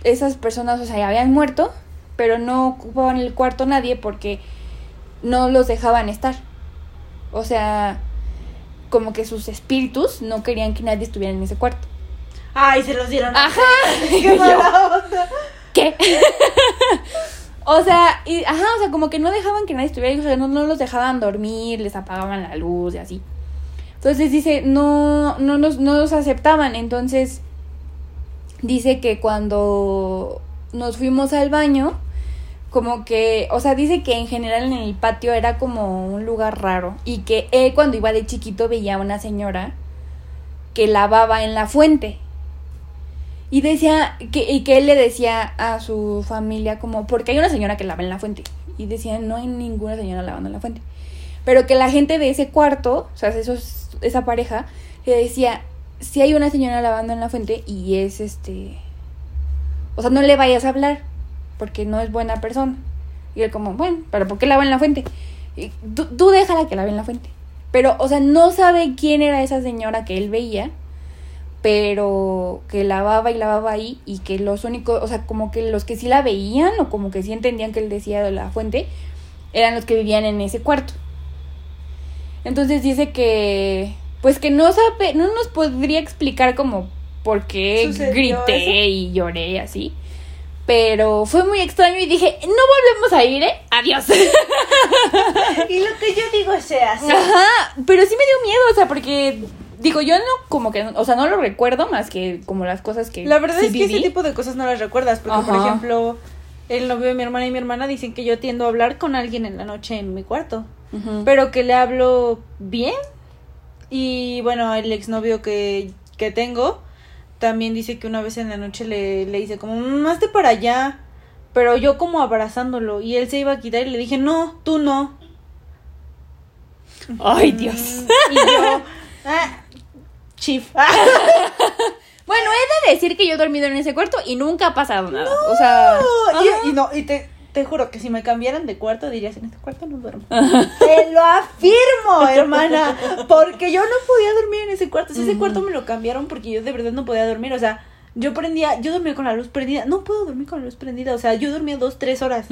esas personas, o sea, ya habían muerto, pero no ocupaban el cuarto nadie porque no los dejaban estar. O sea, como que sus espíritus no querían que nadie estuviera en ese cuarto. Ay, se los dieron. Ajá. Qué ¿Qué? o sea, y, ajá, o sea, como que no dejaban que nadie estuviera ahí, o sea, no, no los dejaban dormir, les apagaban la luz y así. Entonces dice, no, no, nos, no nos aceptaban. Entonces dice que cuando nos fuimos al baño, como que, o sea, dice que en general en el patio era como un lugar raro y que él cuando iba de chiquito veía a una señora que lavaba en la fuente. Y decía que, y que él le decía a su familia como, porque hay una señora que lava en la fuente. Y decía, no hay ninguna señora lavando en la fuente. Pero que la gente de ese cuarto, o sea, esos esa pareja, le decía, si hay una señora lavando en la fuente y es este... O sea, no le vayas a hablar, porque no es buena persona. Y él como, bueno, pero ¿por qué lava en la fuente? Y tú, tú déjala que lave en la fuente. Pero, o sea, no sabe quién era esa señora que él veía, pero que lavaba y lavaba ahí y que los únicos, o sea, como que los que sí la veían o como que sí entendían que él decía de la fuente, eran los que vivían en ese cuarto. Entonces dice que, pues que no sabe, no nos podría explicar como por qué grité y lloré así. Pero fue muy extraño y dije, no volvemos a ir, ¿eh? Adiós. y lo que yo digo se hace. Ajá, pero sí me dio miedo, o sea, porque digo, yo no como que, o sea, no lo recuerdo más que como las cosas que... La verdad es que ese tipo de cosas no las recuerdas, porque por ejemplo, el novio de mi hermana y mi hermana dicen que yo tiendo a hablar con alguien en la noche en mi cuarto pero que le hablo bien. Y bueno, el exnovio que, que tengo también dice que una vez en la noche le, le dice como, hazte para allá. pero yo como abrazándolo y él se iba a quitar y le dije, no, tú no. Ay, Dios. Y yo, ah, chief. bueno, he de decir que yo he dormido en ese cuarto y nunca ha pasado nada. o sea. Y, y no, y te, te juro que si me cambiaran de cuarto dirías, en este cuarto no duermo. Te lo afirmo, hermana. Porque yo no podía dormir en ese cuarto. ese cuarto me lo cambiaron porque yo de verdad no podía dormir. O sea, yo prendía, yo dormía con la luz prendida. No puedo dormir con la luz prendida. O sea, yo dormía dos, tres horas.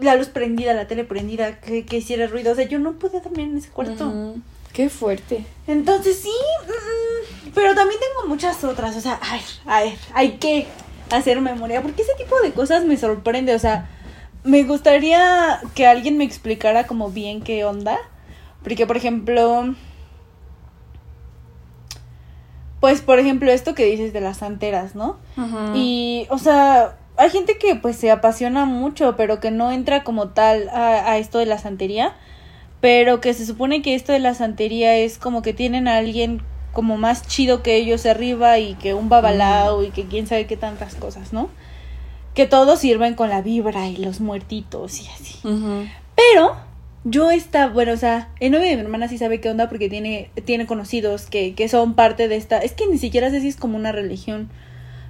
La luz prendida, la tele prendida, que, que, hiciera ruido. O sea, yo no podía dormir en ese cuarto. Qué fuerte. Entonces sí, mm, pero también tengo muchas otras. O sea, a ver, a ver, hay que hacer memoria, porque ese tipo de cosas me sorprende, o sea, me gustaría que alguien me explicara como bien qué onda, porque por ejemplo, pues por ejemplo esto que dices de las santeras, ¿no? Y, o sea, hay gente que pues se apasiona mucho, pero que no entra como tal a, a esto de la santería, pero que se supone que esto de la santería es como que tienen a alguien como más chido que ellos arriba y que un babalao y que quién sabe qué tantas cosas, ¿no? Que todos sirven con la vibra y los muertitos y así. Pero yo estaba, bueno, o sea, el novio de mi hermana sí sabe qué onda porque tiene, tiene conocidos que, que son parte de esta, es que ni siquiera sé si es como una religión.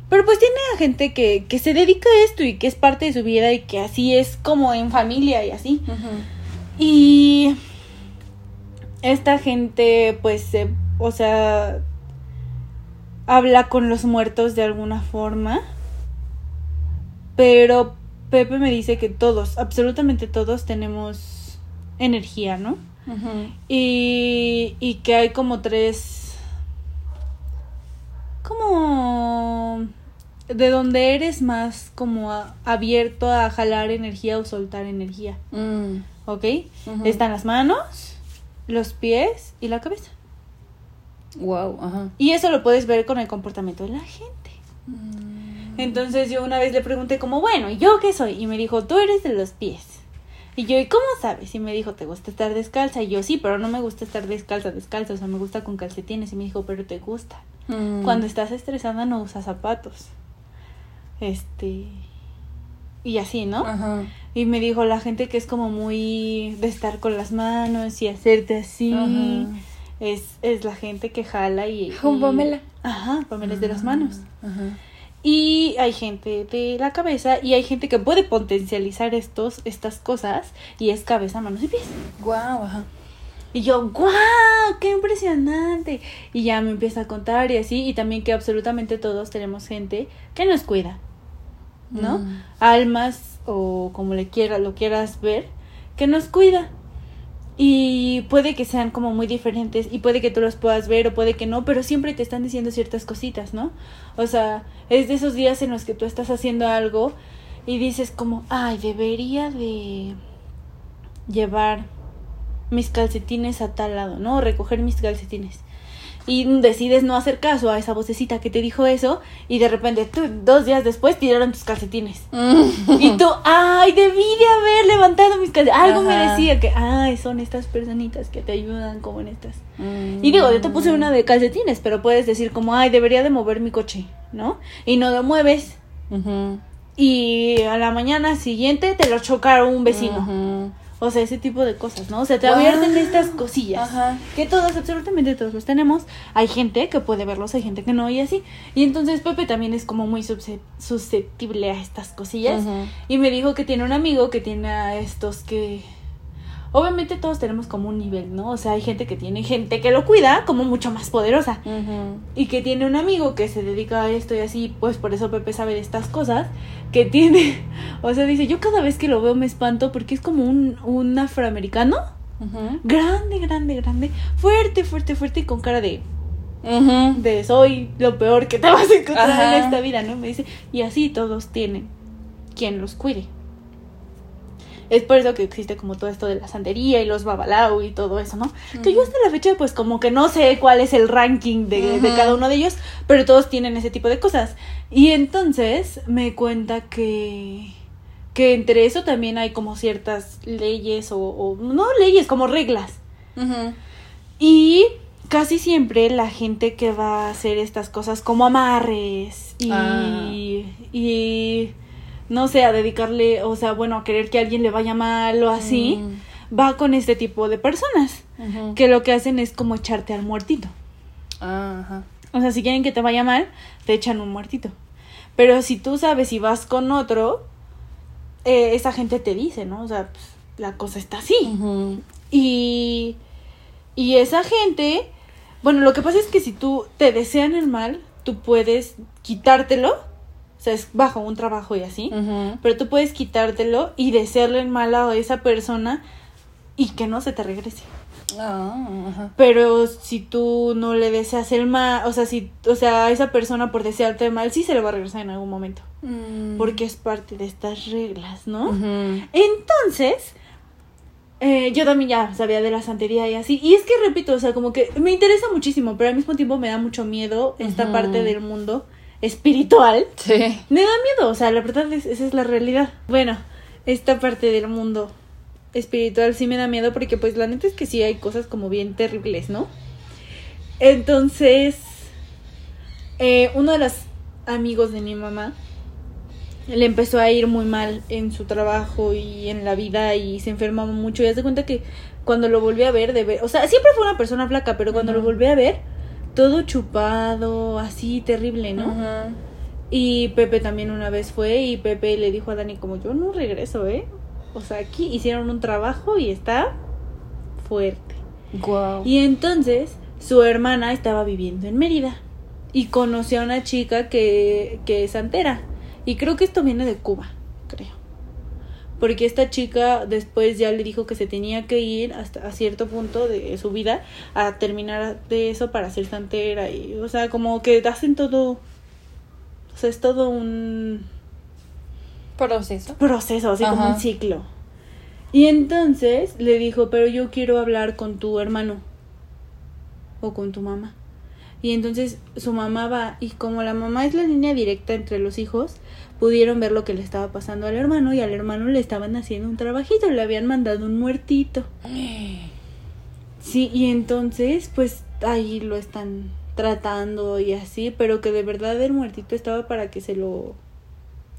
Pero pues tiene a gente que, que se dedica a esto y que es parte de su vida y que así es como en familia y así. Y esta gente pues se o sea, habla con los muertos de alguna forma. Pero Pepe me dice que todos, absolutamente todos tenemos energía, ¿no? y, y que hay como tres... Como... De donde eres más como abierto a jalar energía o soltar energía. Mm. ¿Ok? Están las manos, los pies y la cabeza. Wow, ajá. Y eso lo puedes ver con el comportamiento de la gente. Mm. Entonces yo una vez le pregunté como, bueno, ¿y yo qué soy? Y me dijo, tú eres de los pies. Y yo, ¿y cómo sabes? Y me dijo, ¿te gusta estar descalza? Y yo, sí, pero no me gusta estar descalza, descalza, o sea, me gusta con calcetines. Y me dijo, pero te gusta. Mm. Cuando estás estresada no usas zapatos. Este... Y así, ¿no? Ajá. Y me dijo la gente que es como muy de estar con las manos y hacerte así. Ajá es, es la gente que jala y... Pamela. Ajá, Pamela es de las manos. Ajá. Y hay gente de la cabeza y hay gente que puede potencializar estos, estas cosas y es cabeza, manos y pies. Guau, ajá. Y yo, guau, qué impresionante. Y ya me empieza a contar y así. Y también que absolutamente todos tenemos gente que nos cuida. ¿No? Mm. Almas o como le quieras, lo quieras ver, que nos cuida. Y puede que sean como muy diferentes y puede que tú los puedas ver o puede que no, pero siempre te están diciendo ciertas cositas, ¿no? O sea, es de esos días en los que tú estás haciendo algo y dices como, ay, debería de llevar mis calcetines a tal lado, ¿no? O recoger mis calcetines y decides no hacer caso a esa vocecita que te dijo eso y de repente tú, dos días después tiraron tus calcetines. y tú, ay, debí de haber levantado mis calcetines. Algo me decía que, ay, son estas personitas que te ayudan como en estas. Y digo, yo te puse una de calcetines, pero puedes decir como, ay, debería de mover mi coche, ¿no? Y no lo mueves. Y a la mañana siguiente te lo chocaron un vecino. O sea, ese tipo de cosas, ¿no? O sea, te abierten estas cosillas. Ajá. Que todos, absolutamente todos los tenemos. Hay gente que puede verlos, hay gente que no, y así. Y entonces Pepe también es como muy susceptible a estas cosillas. Y me dijo que tiene un amigo que tiene a estos que obviamente todos tenemos como un nivel, ¿no? O sea, hay gente que tiene gente que lo cuida como mucho más poderosa y que tiene un amigo que se dedica a esto y así, pues por eso Pepe sabe de estas cosas, que tiene, o sea, dice, yo cada vez que lo veo me espanto porque es como un, un afroamericano, grande, grande, grande, fuerte, fuerte, fuerte y con cara de... De soy lo peor que te vas a encontrar en esta vida, ¿no? Me dice, y así todos tienen quien los cuide. Es por eso que existe como todo esto de la santería y los babalao y todo eso, ¿no? Que yo hasta la fecha pues como que no sé cuál es el ranking de, cada uno de ellos, pero todos tienen ese tipo de cosas. Y entonces me cuenta que que entre eso también hay como ciertas leyes o, no leyes, como reglas. Y casi siempre la gente que va a hacer estas cosas como amarres y, ah. y no sé, a dedicarle, o sea, bueno, a querer que alguien le vaya mal o así, mm. va con este tipo de personas. Que lo que hacen es como echarte al muertito. Ajá. O sea, si quieren que te vaya mal, te echan un muertito. Pero si tú sabes si vas con otro, eh, esa gente te dice, ¿no? O sea, pues, la cosa está así. Y, y esa gente, bueno, lo que pasa es que si tú te desean el mal, tú puedes quitártelo, o sea, es bajo un trabajo y así, pero tú puedes quitártelo y desearle el mal a esa persona y que no se te regrese. Ah, pero si tú no le deseas el mal, o sea, si, o sea, a esa persona por desearte el mal, sí se le va a regresar en algún momento. Mm. Porque es parte de estas reglas, ¿no? Entonces, eh, yo también ya sabía de la santería y así. Y es que repito, o sea, como que me interesa muchísimo, pero al mismo tiempo me da mucho miedo esta parte del mundo espiritual. Sí. Me da miedo, o sea, la verdad es, esa es la realidad. Bueno, esta parte del mundo espiritual sí me da miedo porque pues la neta es que sí hay cosas como bien terribles, ¿no? Entonces, eh, uno de los amigos de mi mamá le empezó a ir muy mal en su trabajo y en la vida y se enfermaba mucho y hace cuenta que cuando lo volví a ver de ver, o sea, siempre fue una persona flaca, pero cuando lo volví a ver todo chupado, así terrible, ¿no? Y Pepe también una vez fue y Pepe le dijo a Dani como yo no regreso, ¿eh? O sea, aquí hicieron un trabajo y está fuerte. Wow. Y entonces su hermana estaba viviendo en Mérida y conoció a una chica que, que es santera. Y creo que esto viene de Cuba, creo. Porque esta chica después ya le dijo que se tenía que ir hasta a cierto punto de su vida a terminar de eso para ser santera. Y, o sea, como que hacen todo. O sea, es todo un proceso. Proceso, así como un ciclo. Y entonces le dijo, pero yo quiero hablar con tu hermano o con tu mamá. Y entonces su mamá va, y como la mamá es la línea directa entre los hijos, pudieron ver lo que le estaba pasando al hermano y al hermano le estaban haciendo un trabajito, le habían mandado un muertito. Sí, y entonces pues ahí lo están tratando y así, pero que de verdad el muertito estaba para que se lo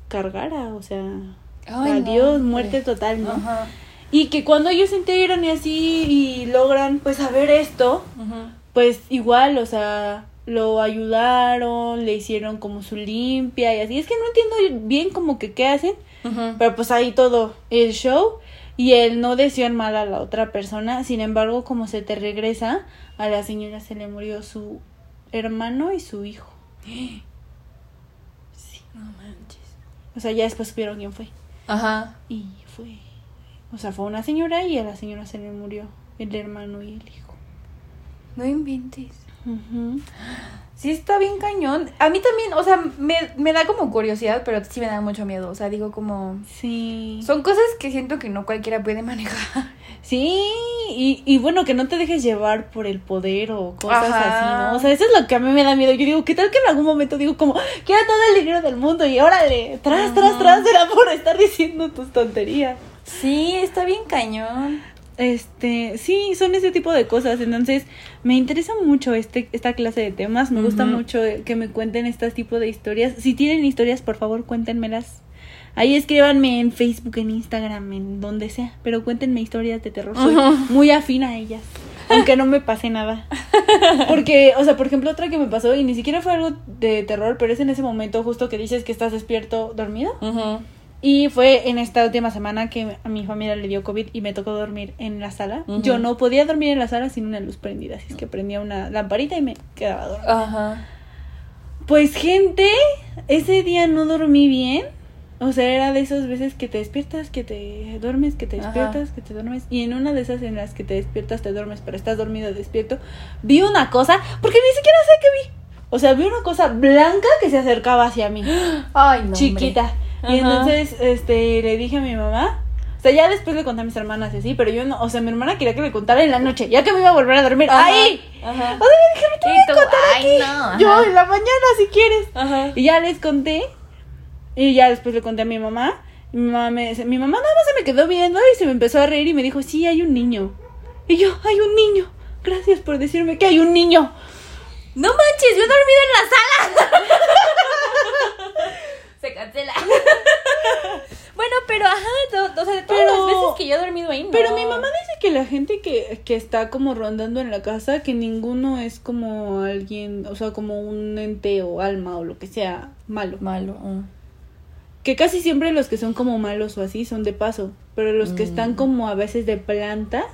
cargara, o sea, adiós, muerte total, ¿no? Y que cuando ellos se integran y así y logran pues saber esto, pues igual, o sea, lo ayudaron, le hicieron como su limpia y así. Es que no entiendo bien como que qué hacen, pero pues ahí todo el show y él no deseó mal a la otra persona, sin embargo, como se te regresa, a la señora se le murió su hermano y su hijo. Sí, no manches. O sea, ya después supieron quién fue. Ajá. Y fue. O sea, fue una señora y a la señora se le murió el hermano y el hijo. No inventes. Sí, está bien cañón. A mí también, o sea, me, me, da como curiosidad, pero sí me da mucho miedo. O sea, digo como... Sí. Son cosas que siento que no cualquiera puede manejar. Sí, y, y bueno, que no te dejes llevar por el poder o cosas así, ¿no? O sea, eso es lo que a mí me da miedo. Yo digo, ¿qué tal que en algún momento digo como, quiero todo el dinero del mundo y órale, tras, tras, tras, será por estar diciendo tus tonterías. Sí, está bien cañón. Este, sí, son ese tipo de cosas. Entonces, me interesa mucho este, esta clase de temas. Me gusta mucho que me cuenten este tipo de historias. Si tienen historias, por favor, cuéntenmelas Ahí escríbanme en Facebook, en Instagram, en donde sea. Pero cuéntenme historias de terror. Soy muy afín a ellas. Aunque no me pase nada. Porque, o sea, por ejemplo, otra que me pasó, y ni siquiera fue algo de terror, pero es en ese momento justo que dices que estás despierto, dormido. Y fue en esta última semana que a mi familia le dio COVID y me tocó dormir en la sala. Yo no podía dormir en la sala sin una luz prendida, así es que prendía una lamparita y me quedaba dormida. Ajá. Pues gente, ese día no dormí bien o sea, era de esas veces que te despiertas, que te duermes, que te despiertas, que te duermes. Y en una de esas en las que te despiertas, te duermes, pero estás dormido, despierto, vi una cosa, porque ni siquiera sé qué vi. O sea, vi una cosa blanca que se acercaba hacia mí. Ay, no. Chiquita. Y entonces, este, le dije a mi mamá. O sea, ya después le conté a mis hermanas y así, pero yo no, o sea, mi hermana quería que le contara en la noche, ya que me iba a volver a dormir. ¡Ahí! Ajá. O sea, me dije, te voy a contar aquí. No, yo en la mañana si quieres. Ajá. Y ya les conté y ya después le conté a mi mamá. Y mi mamá me mi mamá nada más se me quedó viendo y se me empezó a reír y me dijo, sí, hay un niño. Y yo, hay un niño. Gracias por decirme que hay un niño. No manches, yo he dormido en la sala. se cancela. bueno, pero ajá, dos, o sea, de todas las veces que yo he dormido ahí, no. Pero mi mamá dice que la gente que, que está como rondando en la casa, que ninguno es como alguien, o sea, como un ente o alma o lo que sea malo. Malo. Ah. Que casi siempre los que son como malos o así son de paso, pero los que están mm. como a veces de planta,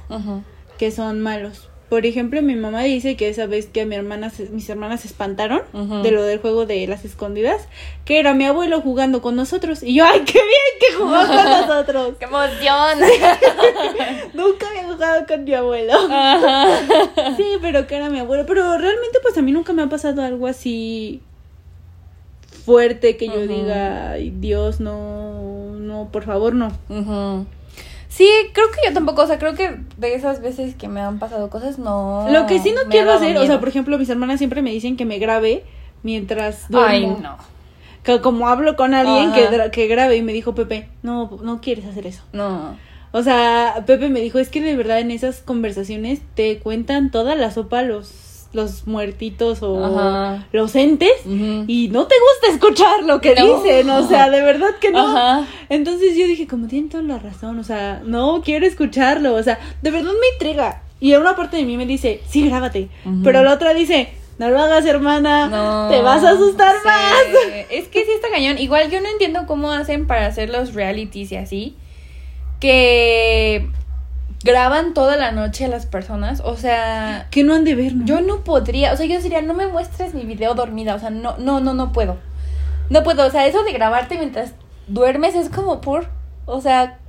que son malos. Por ejemplo, mi mamá dice que esa vez que mi hermana, mis hermanas se espantaron de lo del juego de las escondidas, que era mi abuelo jugando con nosotros. Y yo, ¡ay, qué bien que jugó con nosotros! ¡Qué emoción! Nunca había jugado con mi abuelo. Sí, pero que era mi abuelo. Pero realmente, pues a mí nunca me ha pasado algo así fuerte que yo diga, "Ay, Dios, no, no, por favor, no. Sí, creo que yo tampoco, o sea, creo que de esas veces que me han pasado cosas, no. Lo que sí no quiero hacer, o sea, por ejemplo, mis hermanas siempre me dicen que me grabe mientras duermo. Ay, no. Que como hablo con alguien que, Ajá. que grabe y me dijo Pepe, no, no quieres hacer eso. No. O sea, Pepe me dijo, es que de verdad en esas conversaciones te cuentan toda la sopa los, los muertitos o Ajá. los entes y no te gusta escuchar lo que No. dicen, o sea, de verdad que no. Ajá. Entonces yo dije, como tienen toda la razón, o sea, no quiero escucharlo, o sea, de verdad me intriga. Y una parte de mí me dice, sí, grábate. Ujú. Pero la otra dice, no lo hagas, hermana, No. te vas a asustar Sí. más. Es que sí está cañón. Igual yo no entiendo cómo hacen para hacer los realities y así. Que graban toda la noche a las personas. O sea, Que no han de ver, ¿no? yo no podría. O sea, yo diría, no me muestres mi video dormida. O sea, no, no, no, no puedo. No puedo. O sea, eso de grabarte mientras duermes es como por. O sea,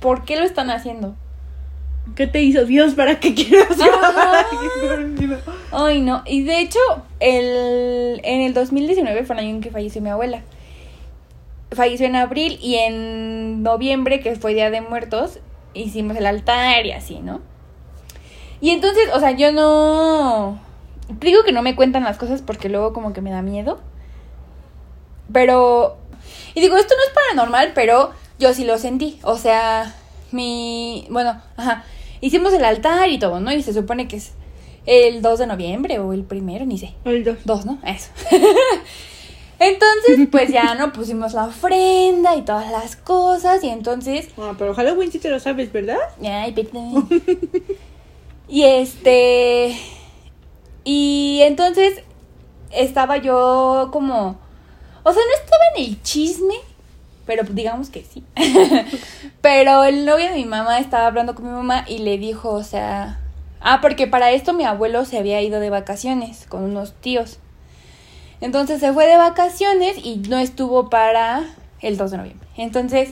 ¿por qué lo están haciendo? ¿Qué te hizo Dios para que quieras grabar? Ay, no. Y de hecho, el, en el 2019 fue el año en que falleció mi abuela. Falleció en abril y en noviembre, que fue Día de Muertos, hicimos el altar y así, ¿no? Y entonces, o sea, yo no... Digo que no me cuentan las cosas porque luego como que me da miedo. Pero... Y digo, esto no es paranormal, pero yo sí lo sentí. O sea, mi... Bueno, ajá. Hicimos el altar y todo, ¿no? Y se supone que es el 2 de noviembre o el primero, ni sé. El dos. Dos, ¿no? Eso. entonces, pues ya no pusimos la ofrenda y todas las cosas. Y entonces. Ah, pero Halloween sí te lo sabes, ¿verdad? Ay, perdón. y este. Y entonces estaba yo como. O sea, no estaba en el chisme. Pero digamos que sí. pero el novio de mi mamá estaba hablando con mi mamá y le dijo, o sea. Ah, porque para esto mi abuelo se había ido de vacaciones con unos tíos. Entonces se fue de vacaciones y no estuvo para el 2 de noviembre. Entonces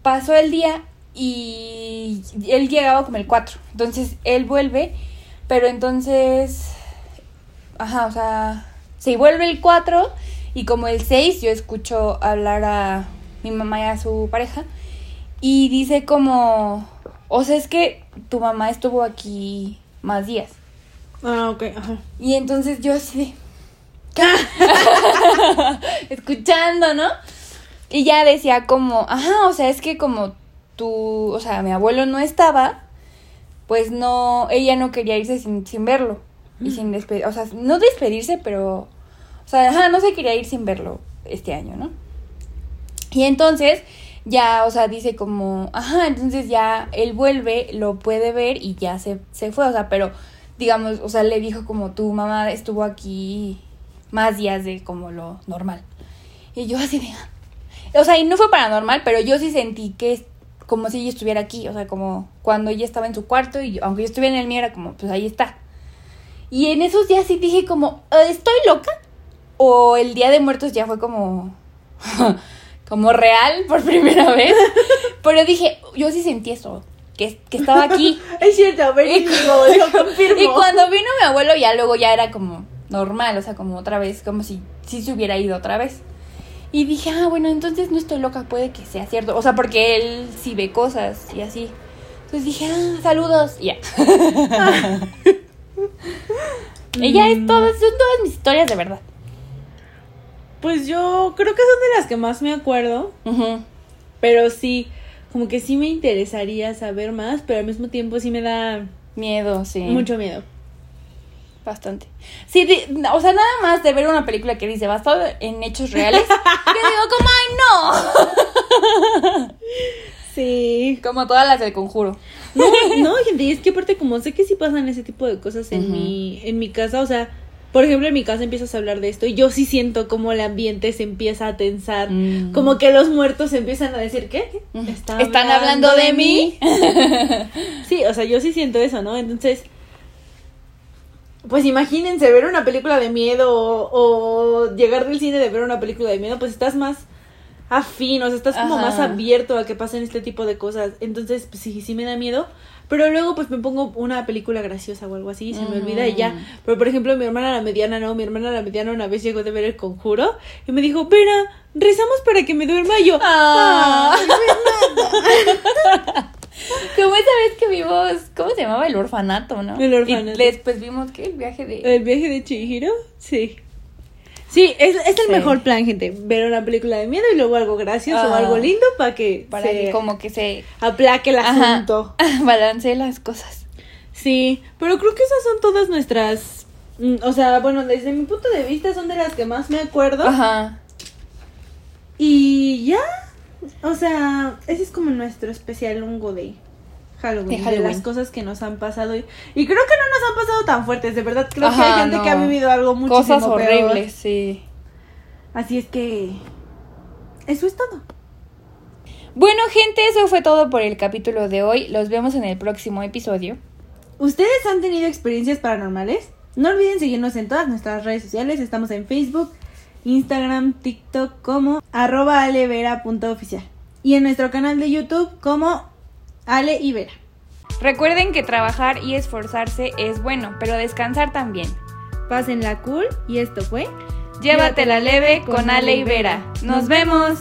pasó el día y él llegaba como el 4. Entonces él vuelve, pero entonces, ajá, o sea, se vuelve el 4 y como el 6 yo escucho hablar a mi mamá y a su pareja y dice como, o sea, es que tu mamá estuvo aquí más días. Ah, ok, ajá. Y entonces yo así de... Escuchando, ¿no? Y ya decía como, ajá, o sea, es que como tú, o sea, mi abuelo no estaba, pues no, ella no quería irse sin, sin verlo. Y sin despedir, o sea, no despedirse, pero, o sea, ajá, no se quería ir sin verlo este año, ¿no? Y entonces ya, o sea, dice como, ajá, entonces ya él vuelve, lo puede ver y ya se, se fue, o sea, pero digamos, o sea, le dijo como tu mamá estuvo aquí más días de como lo normal. Y yo así de, o sea, y no fue paranormal, pero yo sí sentí que es como si ella estuviera aquí, o sea, como cuando ella estaba en su cuarto y yo- aunque yo estuviera en el mío era como, pues ahí está. Y en esos días sí dije como, "Eh, ¿estoy loca? O el Día de Muertos ya fue como, como real por primera vez. Pero dije, yo sí sentí eso, que, que estaba aquí. Es cierto, verídico, lo confirmo. Y cuando vino mi abuelo ya luego ya era como normal, o sea, como otra vez, como si, si se hubiera ido otra vez. Y dije, ah, bueno, entonces no estoy loca, puede que sea cierto. O sea, porque él sí ve cosas y así. Entonces dije, ah, saludos, y ya. y ya es todo, son todas mis historias de verdad. Pues yo creo que son de las que más me acuerdo, pero sí, como que sí me interesaría saber más, pero al mismo tiempo sí me da Miedo, sí. mucho miedo. Bastante. Sí, o sea, nada más de ver una película que dice basado en hechos reales, yo digo como, ay, no. Sí. Como todas las del conjuro. No, no, gente, y es que aparte como sé que sí pasan ese tipo de cosas en mi en mi casa, o sea, por ejemplo, en mi casa empiezas a hablar de esto y yo sí siento como el ambiente se empieza a tensar, Mm. como que los muertos empiezan a decir, ¿qué? ¿Están hablando de mí? sí, o sea, yo sí siento eso, ¿no? Entonces, pues imagínense ver una película de miedo o, o llegar del cine de ver una película de miedo, pues estás más afín, o sea, estás como Ajá. más abierto a que pasen este tipo de cosas. Entonces, pues sí, sí me da miedo. Pero luego, pues me pongo una película graciosa o algo así y se me olvida y ya. Pero por ejemplo, mi hermana la mediana, no, mi hermana la mediana una vez llegó de ver el conjuro y me dijo, Vera, rezamos para que me duerma Y yo. Ah. "Ay, Fernanda". Como esa vez que vimos, ¿cómo se llamaba? El orfanato, ¿no? El orfanato. Y después vimos que el viaje de... ¿El viaje de Chihiro? Sí. Sí, es, es el Sí. mejor plan, gente. Ver una película de miedo y luego algo gracioso o Ah. algo lindo para que para se que como que se aplaque el Ajá. asunto. balancee las cosas. Sí, pero creo que esas son todas nuestras... mm, O sea, bueno, desde mi punto de vista son de las que más me acuerdo. Ajá. Y ya, o sea, ese es como nuestro especial hongo de Halloween, De de, Halloween. las cosas que nos han pasado. Y, y creo que no nos han pasado tan fuertes, de verdad. Creo que hay gente que ha vivido algo muchísimo Cosas peor. horribles, sí. Así es que eso es todo. Bueno, gente, eso fue todo por el capítulo de hoy. Los vemos en el próximo episodio. ¿Ustedes han tenido experiencias paranormales? No olviden seguirnos en todas nuestras redes sociales. Estamos en Facebook, Instagram, TikTok como arroba alevera.oficial. Y en nuestro canal de YouTube como Ale y Vera. Recuerden que trabajar y esforzarse es bueno, pero descansar también. Pásenla cool y esto fue Llévatela leve con Ale y Vera. ¡Nos vemos!